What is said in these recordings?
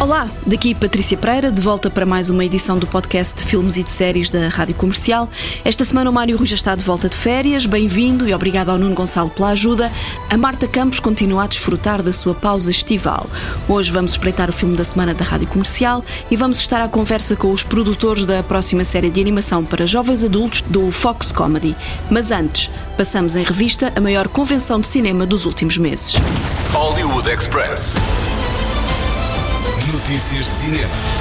Olá, daqui Patrícia Pereira, de volta para mais uma edição do podcast de filmes e de séries da Rádio Comercial. Esta semana o Mário Rui já está de volta de férias, bem-vindo e obrigado ao Nuno Gonçalo pela ajuda. A Marta Campos continua a desfrutar da sua pausa estival. Hoje vamos espreitar o filme da semana da Rádio Comercial e vamos estar à conversa com os produtores da próxima série de animação para jovens adultos do Fox Comedy. Mas antes, passamos em revista a maior convenção de cinema dos últimos meses. Hollywood Express. Notícias de cinema.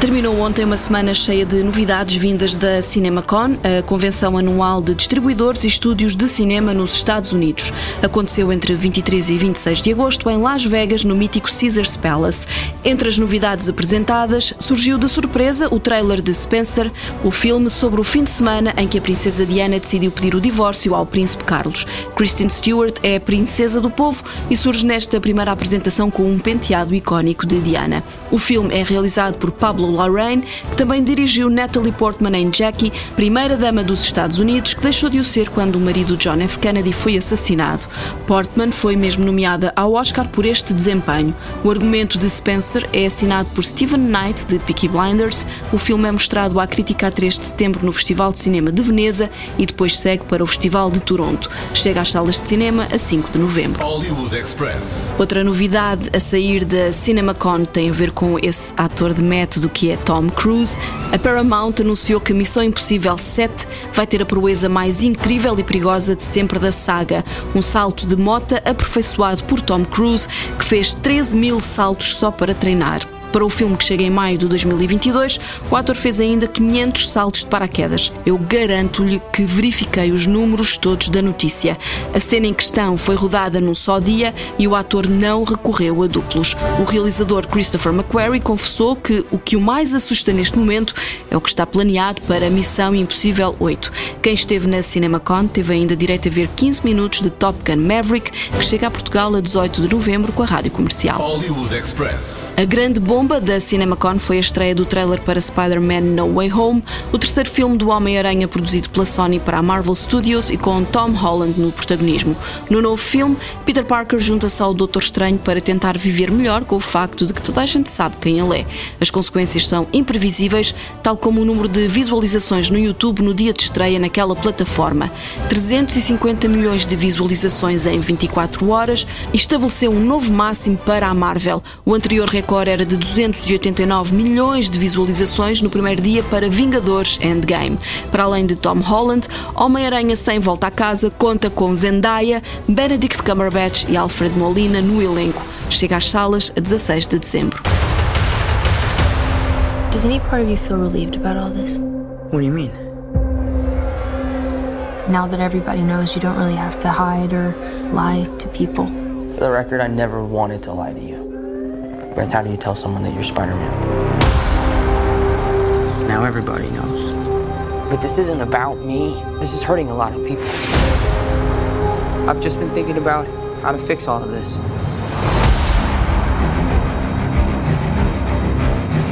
Terminou ontem uma semana cheia de novidades vindas da CinemaCon, a convenção anual de distribuidores e estúdios de cinema nos Estados Unidos. Aconteceu entre 23 e 26 de agosto em Las Vegas, no mítico Caesars Palace. Entre as novidades apresentadas, surgiu de surpresa o trailer de Spencer, o filme sobre o fim de semana em que a princesa Diana decidiu pedir o divórcio ao príncipe Carlos. Kristen Stewart é a princesa do povo e surge nesta primeira apresentação com um penteado icónico de Diana. O filme é realizado por Pablo Larraine, que também dirigiu Natalie Portman em Jackie, primeira-dama dos Estados Unidos, que deixou de o ser quando o marido John F. Kennedy foi assassinado. Portman foi mesmo nomeada ao Oscar por este desempenho. O argumento de Spencer é assinado por Stephen Knight, de Peaky Blinders. O filme é mostrado à crítica a 3 de setembro no Festival de Cinema de Veneza e depois segue para o Festival de Toronto. Chega às salas de cinema a 5 de novembro. Hollywood Express. Outra novidade a sair da CinemaCon tem a ver com esse ator de método que é Tom Cruise. A Paramount anunciou que Missão Impossível 7 vai ter a proeza mais incrível e perigosa de sempre da saga. Um salto de mota aperfeiçoado por Tom Cruise, que fez 13 mil saltos só para treinar. Para o filme que chega em maio de 2022, o ator fez ainda 500 saltos de paraquedas. Eu garanto-lhe que verifiquei os números todos da notícia. A cena em questão foi rodada num só dia e o ator não recorreu a duplos. O realizador Christopher McQuarrie confessou que o que o mais assusta neste momento é o que está planeado para a Missão Impossível 8. Quem esteve na CinemaCon teve ainda direito a ver 15 minutos de Top Gun Maverick, que chega a Portugal a 18 de novembro com a rádio comercial. Hollywood Express. A grande bomba da CinemaCon foi a estreia do trailer para Spider-Man No Way Home, o terceiro filme do Homem-Aranha produzido pela Sony para a Marvel Studios e com Tom Holland no protagonismo. No novo filme, Peter Parker junta-se ao Doutor Estranho para tentar viver melhor com o facto de que toda a gente sabe quem ele é. As consequências são imprevisíveis, tal como o número de visualizações no YouTube no dia de estreia naquela plataforma. 350 milhões de visualizações em 24 horas estabeleceu um novo máximo para a Marvel. O anterior recorde era de 289 milhões de visualizações no primeiro dia para Vingadores Endgame. Para além de Tom Holland, Homem-Aranha sem volta a casa conta com Zendaya, Benedict Cumberbatch e Alfred Molina no elenco. Chega às salas a 16 de dezembro. Does any part of you feel relieved about all this? What do you mean? Now that everybody knows you don't really have to hide or lie to people. For the record, I never wanted to lie to you. But how do you tell someone that you're Spider Man? Now everybody knows. But this isn't about me. This is hurting a lot of people. I've just been thinking about how to fix all of this.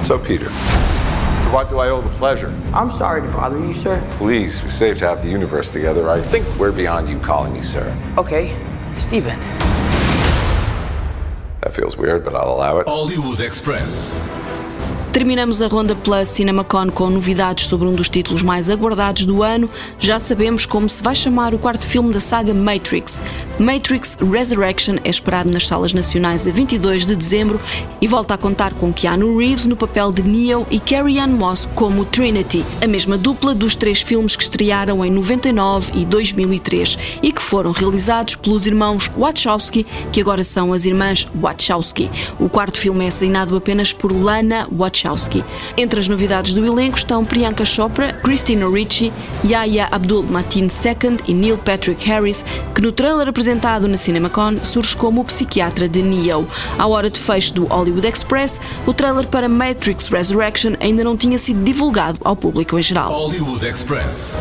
So, Peter, to what do I owe the pleasure? I'm sorry to bother you, sir. Please, we saved half the universe together. I think we're beyond you calling me sir. Okay, Steven. That feels weird, but I'll allow it. Hollywood Express. Terminamos a ronda pela CinemaCon com novidades sobre um dos títulos mais aguardados do ano. Já sabemos como se vai chamar o quarto filme da saga Matrix. Matrix Resurrection é esperado nas salas nacionais a 22 de dezembro e volta a contar com Keanu Reeves no papel de Neo e Carrie Ann Moss como Trinity, a mesma dupla dos três filmes que estrearam em 99 e 2003 e que foram realizados pelos irmãos Wachowski, que agora são as irmãs Wachowski. O quarto filme é assinado apenas por Lana Wachowski. Entre as novidades do elenco estão Priyanka Chopra, Christina Ricci, Yahya Abdul-Mateen II e Neil Patrick Harris, que no trailer apresentado na CinemaCon surge como o psiquiatra de Neo. À hora de fecho do Hollywood Express, o trailer para Matrix Resurrection ainda não tinha sido divulgado ao público em geral.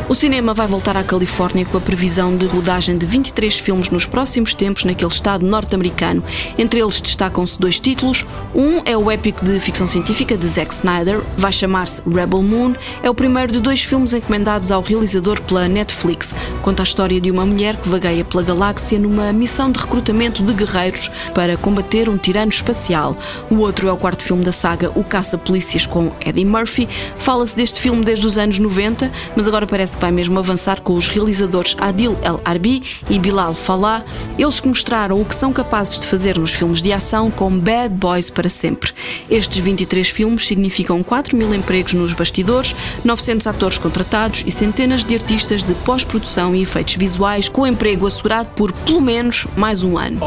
O cinema vai voltar à Califórnia com a previsão de rodagem de 23 filmes nos próximos tempos naquele estado norte-americano. Entre eles destacam-se dois títulos. Um é o épico de ficção científica de Zack Snyder, vai chamar-se Rebel Moon, é o primeiro de dois filmes encomendados ao realizador pela Netflix. Conta a história de uma mulher que vagueia pela galáxia numa missão de recrutamento de guerreiros para combater um tirano espacial. O outro é o quarto filme da saga O Caça-Polícias com Eddie Murphy. Fala-se deste filme desde os anos 90, mas agora parece que vai mesmo avançar com os realizadores Adil El Arbi e Bilal Falah, eles que mostraram o que são capazes de fazer nos filmes de ação com Bad Boys para sempre. Estes 23 filmes significam 4 mil empregos nos bastidores, 900 atores contratados e centenas de artistas de pós-produção e efeitos visuais, com emprego assegurado por pelo menos mais um ano.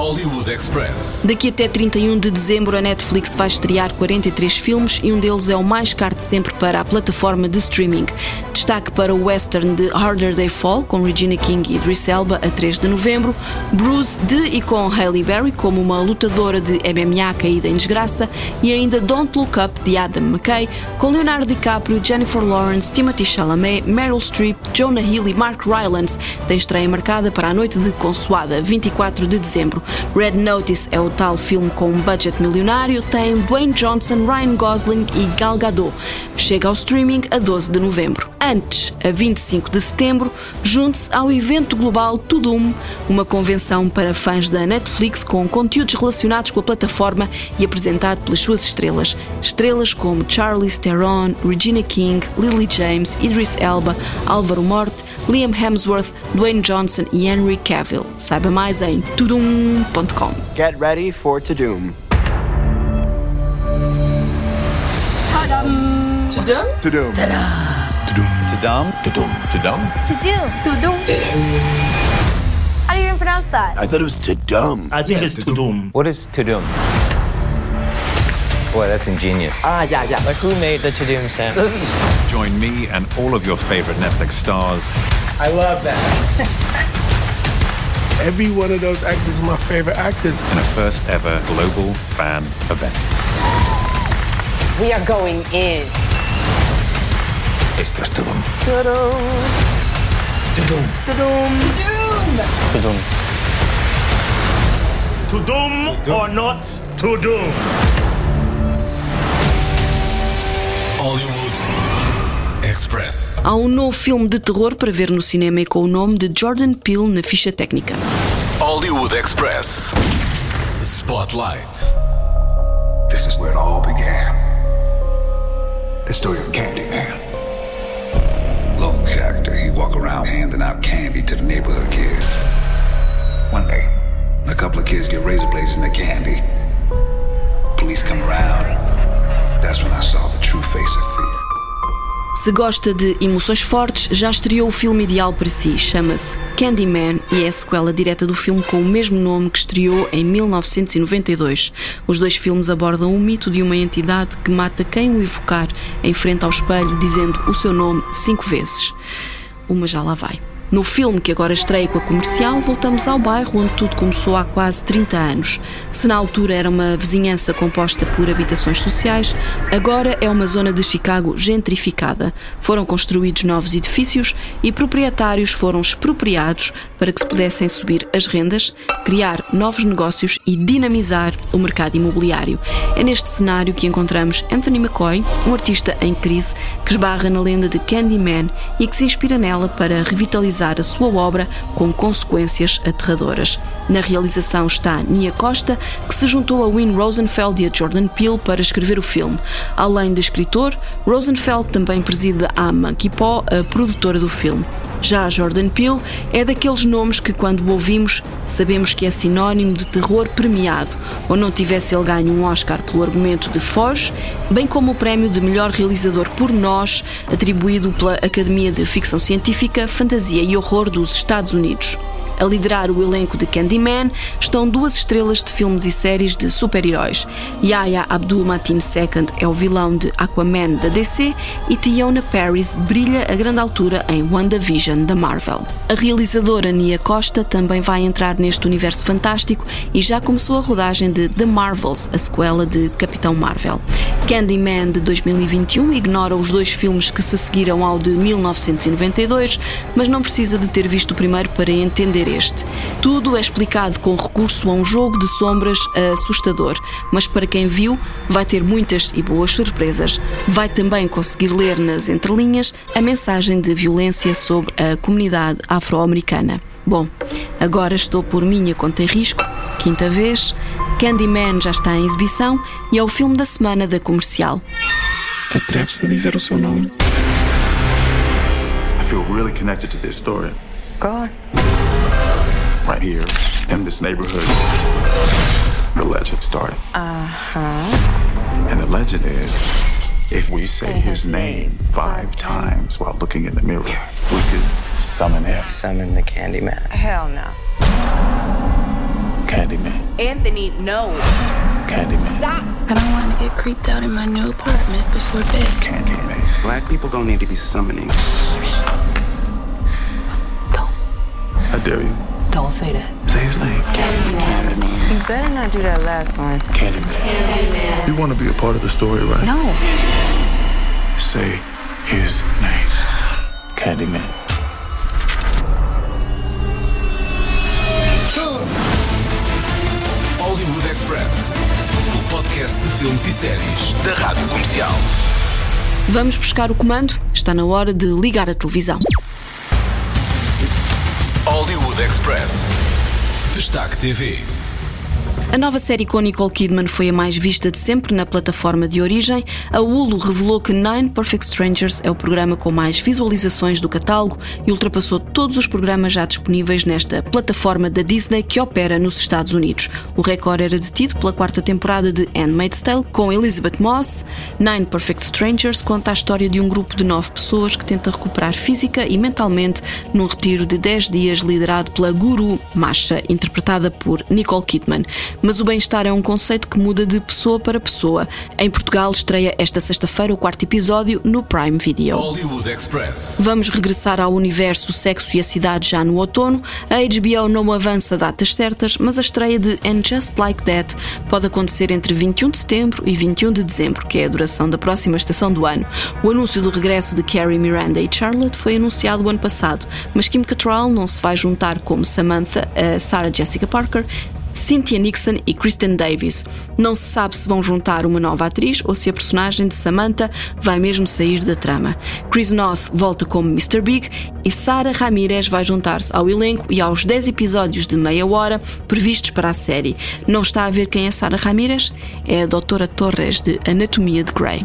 Daqui até 31 de dezembro, a Netflix vai estrear 43 filmes e um deles é o mais caro de sempre para a plataforma de streaming. Destaque para o western de Harder They Fall, com Regina King e Idris Elba, a 3 de novembro, Bruce de e com Halle Berry como uma lutadora de MMA caída em desgraça e ainda Don't Look Up de Adam McKay, com Leonardo DiCaprio, Jennifer Lawrence, Timothy Chalamet, Meryl Streep, Jonah Hill e Mark Rylance. Tem estreia marcada para a noite de Consoada, 24 de dezembro. Red Notice é o tal filme com um budget milionário, tem Dwayne Johnson, Ryan Gosling e Gal Gadot. Chega ao streaming a 12 de novembro. Antes, a 25 de setembro, junte-se ao evento global Tudum, uma convenção para fãs da Netflix com conteúdos relacionados com a plataforma e apresentado pelas suas estrelas. Estrelas como Charlize Theron, Regina King, Lily James, Idris Elba, Álvaro Morte, Liam Hemsworth, Dwayne Johnson e Henry Cavill. Saiba mais em tudum.com. Get ready for to doom. To doom. To doom. To do. Tudum. How do you even pronounce that? I thought it was to dumb. I think it's Tudum. What is Tudum? Boy, that's ingenious. Ah, yeah, yeah. Like, who made the Tudum sound? Join me and all of your favorite Netflix stars I love that. Every one of those actors are my favorite actors. in a first ever global fan event. We are going in. Esto es Tudum. Tudum or not Tudum. Hollywood Express. Há um novo filme de terror para ver no cinema e com o nome de Jordan Peele na ficha técnica. Hollywood Express. Spotlight. This is where it all began. The story of Candyman. Se gosta de emoções fortes, já estreou o filme ideal para si. Chama-se Candyman e é a sequela direta do filme com o mesmo nome que estreou em 1992. Os dois filmes abordam o mito de uma entidade que mata quem o evocar em frente ao espelho, dizendo o seu nome cinco vezes. Uma já lá vai. No filme que agora estreia com a comercial, voltamos ao bairro onde tudo começou há quase 30 anos. Se na altura era uma vizinhança composta por habitações sociais, agora é uma zona de Chicago gentrificada. Foram construídos novos edifícios e proprietários foram expropriados para que se pudessem subir as rendas, criar novos negócios e dinamizar o mercado imobiliário. É neste cenário que encontramos Anthony McCoy, um artista em crise que esbarra na lenda de Candyman e que se inspira nela para revitalizar a sua obra com consequências aterradoras. Na realização está Nia Costa, que se juntou a Win Rosenfeld e a Jordan Peele para escrever o filme. Além de escritor, Rosenfeld também preside a Monkey Paw, a produtora do filme. Já Jordan Peele é daqueles nomes que, quando o ouvimos, sabemos que é sinónimo de terror premiado, ou não tivesse ele ganho um Oscar pelo argumento de Foz, bem como o prémio de melhor realizador por nós, atribuído pela Academia de Ficção Científica, Fantasia e Horror dos Estados Unidos. A liderar o elenco de Candyman estão duas estrelas de filmes e séries de super-heróis. Yahya Abdul-Mateen II é o vilão de Aquaman da DC e Tiona Paris brilha a grande altura em WandaVision da Marvel. A realizadora Nia Costa também vai entrar neste universo fantástico e já começou a rodagem de The Marvels, a sequela de Capitão Marvel. Candyman de 2021 ignora os dois filmes que se seguiram ao de 1992, mas não precisa de ter visto o primeiro para entender este. Tudo é explicado com recurso a um jogo de sombras assustador, mas para quem viu, vai ter muitas e boas surpresas. Vai também conseguir ler nas entrelinhas a mensagem de violência sobre a comunidade afro-americana. Bom, agora estou por minha conta e risco, quinta vez. Candyman já está em exibição e é o filme da semana da comercial. Atreve-se a dizer o seu nome. I feel really connected to this story. Go on. Right here, in this neighborhood, the legend started. Uh huh. And the legend is if we say his name five times while looking in the mirror, we could summon him. Summon the Candyman. Hell no. Candyman. Anthony, no. Candyman. Stop. I don't want to get creeped out in my new apartment before bed. Candyman. Black people don't need to be summoning. I dare you. Don't say that. Say his name. You better not do that last one. Candyman. You want to be a part of the story, right? No. Say his name. Candyman. Hollywood Express. O podcast de filmes e séries da Rádio Comercial. Vamos buscar o comando? Está na hora de ligar a televisão. Express. Destaque TV. A nova série com Nicole Kidman foi a mais vista de sempre na plataforma de origem. A Hulu revelou que Nine Perfect Strangers é o programa com mais visualizações do catálogo e ultrapassou todos os programas já disponíveis nesta plataforma da Disney que opera nos Estados Unidos. O recorde era detido pela quarta temporada de Handmaid's Tale com Elizabeth Moss. Nine Perfect Strangers conta a história de um grupo de nove pessoas que tenta recuperar física e mentalmente num retiro de 10 dias liderado pela Guru Masha, interpretada por Nicole Kidman mas o bem-estar é um conceito que muda de pessoa para pessoa. Em Portugal estreia esta sexta-feira o quarto episódio no Prime Video. Vamos regressar ao universo Sexo e a Cidade já no outono. A HBO não avança datas certas, mas a estreia de And Just Like That pode acontecer entre 21 de setembro e 21 de dezembro, que é a duração da próxima estação do ano. O anúncio do regresso de Carrie Miranda e Charlotte foi anunciado o ano passado, mas Kim Cattrall não se vai juntar como Samantha a Sarah Jessica Parker Cynthia Nixon e Kristen Davis. Não se sabe se vão juntar uma nova atriz ou se a personagem de Samantha vai mesmo sair da trama. Chris Noth volta como Mr. Big e Sarah Ramirez vai juntar-se ao elenco e aos 10 episódios de meia hora previstos para a série. Não está a ver quem é Sarah Ramirez? É a Doutora Torres de Anatomia de Grey.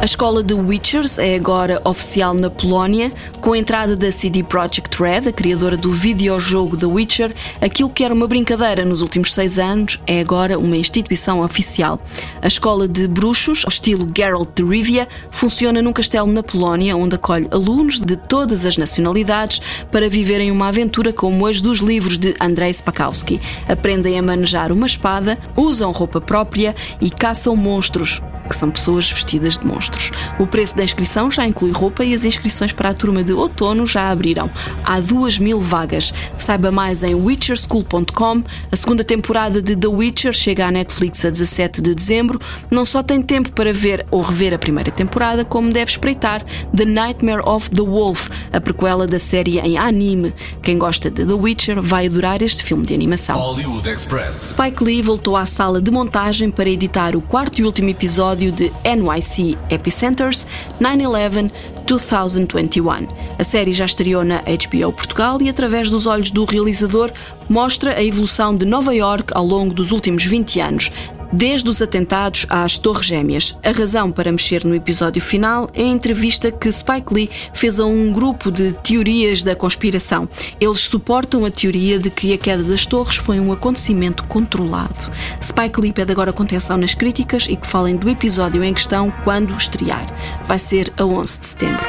A escola de Witchers é agora oficial na Polónia, com a entrada da CD Projekt Red, a criadora do videojogo The Witcher. Aquilo que era uma brincadeira nos últimos seis anos é agora uma instituição oficial. A escola de bruxos, ao estilo Geralt de Rivia, funciona num castelo na Polónia, onde acolhe alunos de todas as nacionalidades para viverem uma aventura como as dos livros de Andrei Spakowski. Aprendem a manejar uma espada, usam roupa própria e caçam monstros que são pessoas vestidas de monstros. O preço da inscrição já inclui roupa e as inscrições para a turma de outono já abriram. Há duas mil vagas. Saiba mais em witcherschool.com. A segunda temporada de The Witcher chega à Netflix a 17 de dezembro. Não só tem tempo para ver ou rever a primeira temporada, como deve espreitar The Nightmare of the Wolf, a prequela da série em anime. Quem gosta de The Witcher vai adorar este filme de animação. Hollywood Express. Spike Lee voltou à sala de montagem para editar o quarto e último episódio de NYC Epicenters 9-11 2021. A série já estreou na HBO Portugal e, através dos olhos do realizador, mostra a evolução de Nova York ao longo dos últimos 20 anos, desde os atentados às Torres Gêmeas. A razão para mexer no episódio final é a entrevista que Spike Lee fez a um grupo de teorias da conspiração. Eles suportam a teoria de que a queda das torres foi um acontecimento controlado. Spike Lee pede agora contenção nas críticas e que falem do episódio em questão quando estrear. Vai ser a 11 de setembro.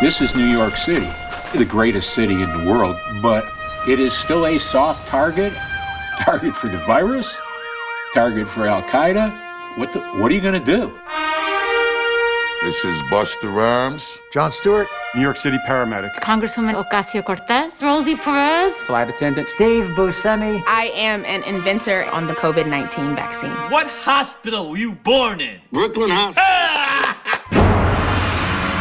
This is New York City, the greatest city in the world, but it is still a soft target target for the virus, target for Al Qaeda. What the, what are you going to do? This is Buster Rhymes. John Stewart. New York City paramedic. Congresswoman Ocasio Cortez. Rosie Perez. Flight attendant. Steve Buscemi. I am an inventor on the COVID 19 vaccine. What hospital were you born in? Brooklyn Hospital. Ah!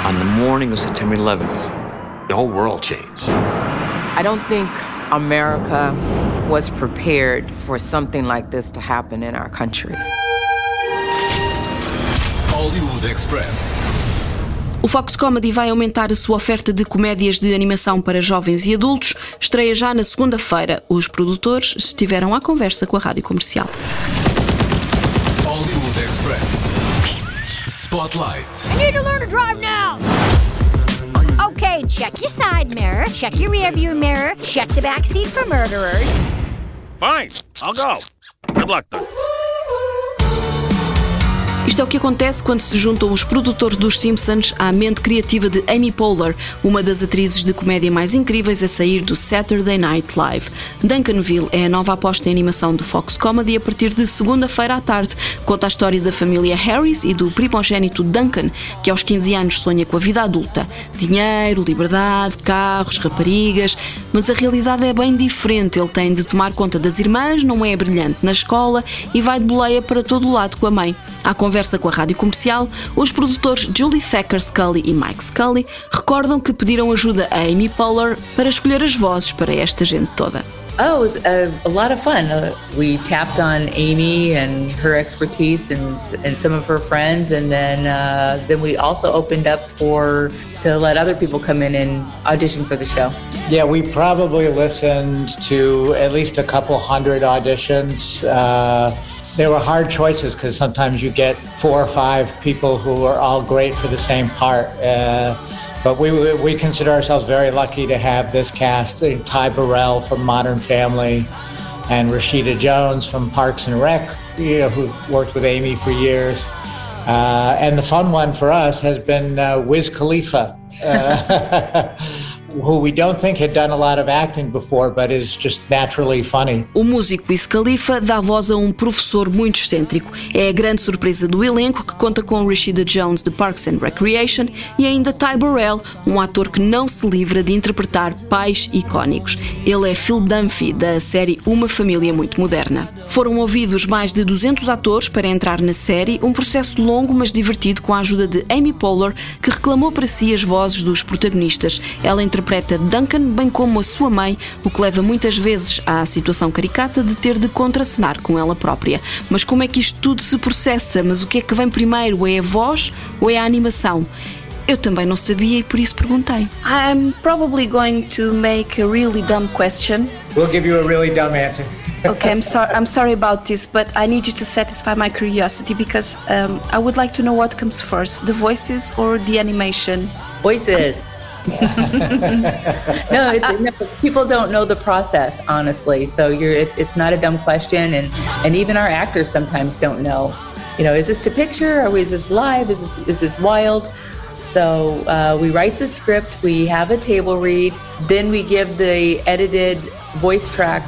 On the morning of September 11th, the whole world changed. I don't think America was prepared for something like this to happen in our country. Hollywood Express. O Fox Comedy vai aumentar a sua oferta de comédias de animação para jovens e adultos. Estreia já na segunda-feira. Os produtores estiveram à conversa com a rádio comercial. Hollywood Express. Spotlight. I need to learn to drive now. Okay, check your side mirror, check your rear view mirror, check the back seat for murderers. Fine, I'll go. Good luck, though. Isto é o que acontece quando se juntam os produtores dos Simpsons à mente criativa de Amy Poehler, uma das atrizes de comédia mais incríveis a sair do Saturday Night Live. Duncanville é a nova aposta em animação do Fox Comedy a partir de segunda-feira à tarde. Conta a história da família Harris e do primogênito Duncan, que aos 15 anos sonha com a vida adulta. Dinheiro, liberdade, carros, raparigas, mas a realidade é bem diferente. Ele tem de tomar conta das irmãs, não é brilhante na escola e vai de boleia para todo o lado com a mãe. À conversa com a rádio comercial, os produtores Julie Thacker Scully e Mike Scully recordam que pediram ajuda a Amy Poehler para escolher as vozes para esta gente toda. Oh, it was a, a lot of fun. Uh, we tapped on Amy and her expertise and, and some of her friends, and then uh, then we also opened up for to let other people come in and audition for the show. Yeah, we probably listened to at least a couple hundred auditions. Uh, they were hard choices because sometimes you get four or five people who are all great for the same part. Uh, but we, we consider ourselves very lucky to have this cast Ty Burrell from Modern Family and Rashida Jones from Parks and Rec, you know, who worked with Amy for years. Uh, and the fun one for us has been uh, Wiz Khalifa. Uh, who we don't think had done a lot of acting before, but is just naturally funny. O músico Wiz Khalifa dá voz a um professor muito excêntrico. É a grande surpresa do elenco, que conta com Rashida Jones de Parks and Recreation e ainda Ty Burrell, um ator que não se livra de interpretar pais icónicos. Ele é Phil Dunphy, da série Uma Família Muito Moderna. Foram ouvidos mais de 200 atores para entrar na série, um processo longo mas divertido com a ajuda de Amy Poehler, que reclamou para si as vozes dos protagonistas. Ela interpreta Duncan, bem como a sua mãe, o que leva muitas vezes à situação caricata de ter de contracenar com ela própria. Mas como é que isto tudo se processa? Mas o que é que vem primeiro? É a voz ou é a animação? Eu também não sabia e por isso perguntei. I'm probably going to make a really dumb question. We'll give you a really dumb answer. okay, I'm sorry. I'm sorry about this, but I need you to satisfy my curiosity because um, I would like to know what comes first: the voices or the animation. Voices. no, no, people don't know the process, honestly. So you're, it's, it's not a dumb question, and and even our actors sometimes don't know. You know, is this to picture or is this live? Is this is this wild? So uh, we write the script, we have a table read, then we give the edited voice track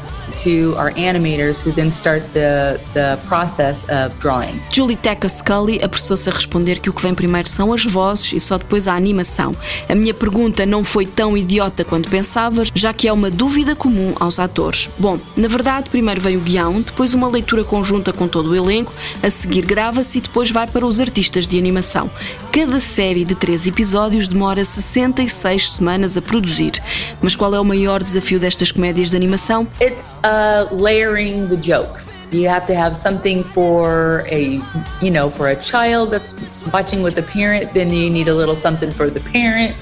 to our animators who then start the, the process of drawing. Julie Tacker Scully apressou-se a responder que o que vem primeiro são as vozes e só depois a animação. A minha pergunta não foi tão idiota quanto pensavas, já que é uma dúvida comum aos atores. Bom, na verdade, primeiro vem o guião, depois uma leitura conjunta com todo o elenco, a seguir grava-se e depois vai para os artistas de animação. Cada série de três episódios demora 66 semanas a produzir. Mas qual é o maior desafio destas comédias de animação? It's uh, layering the jokes. You have to have something for a, you know, for a child that's watching with a parent. Then you need a little something for the parent,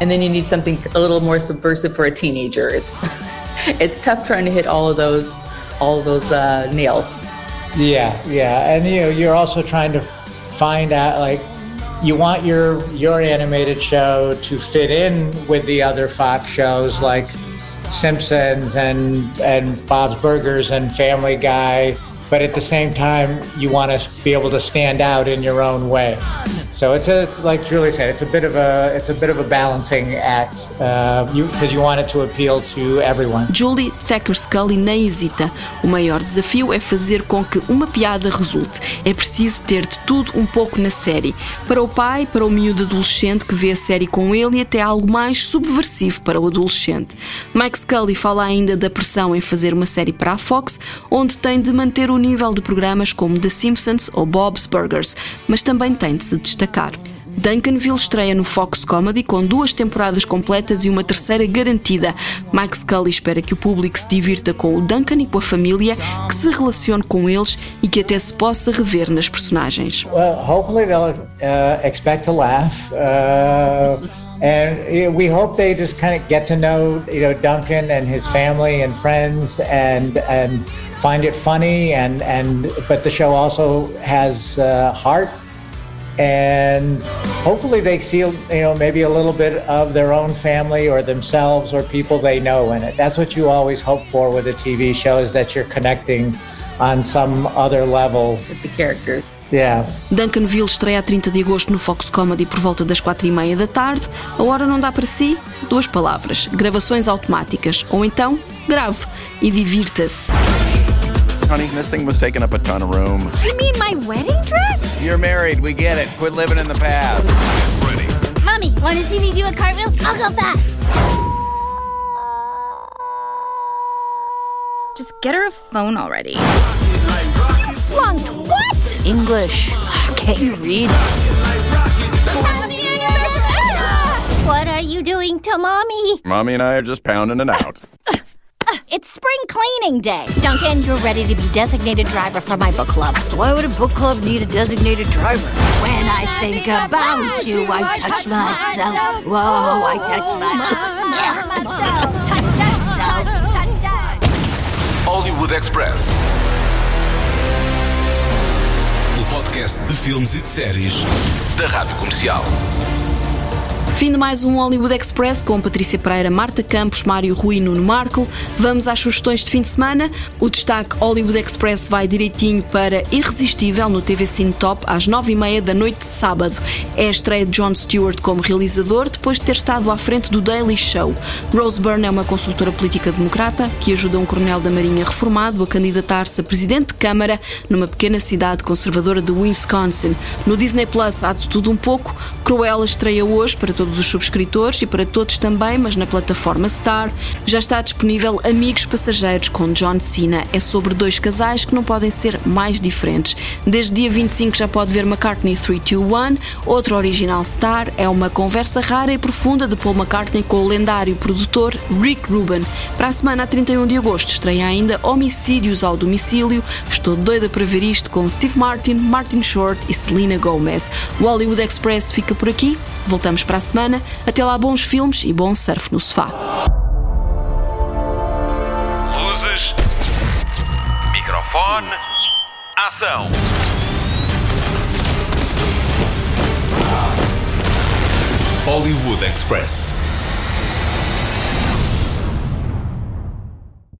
and then you need something a little more subversive for a teenager. It's, it's tough trying to hit all of those, all of those uh, nails. Yeah, yeah, and you know, you're also trying to find out like you want your your animated show to fit in with the other Fox shows like Simpsons and and Bob's Burgers and Family Guy, but at the same time you want to be able to stand out in your own way. So it's, a, it's like Julie said, it's a bit of a it's a bit of a balancing act because uh, you, you want it to appeal to everyone. Julie Thacker Scully nem hesita. O maior desafio é fazer com que uma piada resulte. É preciso ter de tudo um pouco na série. Para o pai, para o miúdo adolescente que vê a série com ele e até algo mais subversivo para o adolescente. Mike Scully fala ainda da pressão em fazer uma série para a Fox, onde tem de manter o nível de programas como The Simpsons ou Bob's Burgers, mas também tem de se destacar. Duncanville estreia no Fox Comedy com duas temporadas completas e uma terceira garantida. Mike Scully espera que o público se divirta com o Duncan e com a família, que se relacione com eles e que até se possa rever nas personagens. Well, hopefully they'll uh, expect to laugh. Uh... and we hope they just kind of get to know you know Duncan and his family and friends and and find it funny and and but the show also has uh, heart and hopefully they see you know maybe a little bit of their own family or themselves or people they know in it that's what you always hope for with a tv show is that you're connecting on some other level. With the characters. Yeah. Duncanville estreia a 30 de agosto no Fox Comedy por volta das 4 e meia da tarde. A hora não dá para si? Duas palavras: gravações automáticas. Ou então, grave e divirta-se. Honey, this thing was taking up a ton of room. You mean my wedding dress? You're married, we get it. Quit living in the past. Ready. Mommy, wanna see me do a cartwheel? I'll go fast. Just get her a phone already. Flunked what? English. Can't you read? What are you doing to mommy? Mommy and I are just pounding it out. It's spring cleaning day. Duncan, you're ready to be designated driver for my book club. Why would a book club need a designated driver? When I think about you, I touch myself. Whoa, I touch myself. Hollywood Express. O podcast de filmes e de séries da Rádio Comercial. Fim de mais um Hollywood Express com Patrícia Pereira, Marta Campos, Mário Rui e Nuno Marco. Vamos às sugestões de fim de semana. O destaque Hollywood Express vai direitinho para Irresistível no TV Cine Top às nove e meia da noite de sábado. É a estreia de Jon Stewart como realizador depois de ter estado à frente do Daily Show. Rose Byrne é uma consultora política democrata que ajuda um coronel da Marinha reformado a candidatar-se a presidente de Câmara numa pequena cidade conservadora de Wisconsin. No Disney Plus há de tudo um pouco. Cruella estreia hoje para todos todos os subscritores e para todos também, mas na plataforma Star. Já está disponível Amigos Passageiros com John Cena. É sobre dois casais que não podem ser mais diferentes. Desde dia 25 já pode ver McCartney 321. Outro original Star é uma conversa rara e profunda de Paul McCartney com o lendário produtor Rick Rubin. Para a semana a 31 de agosto estreia ainda Homicídios ao Domicílio. Estou doida para ver isto com Steve Martin, Martin Short e Selena Gomez. O Hollywood Express fica por aqui. Voltamos para a semana. Até lá, bons filmes e bom surf no sofá. Luzes. Microfone. Ação. Hollywood Express.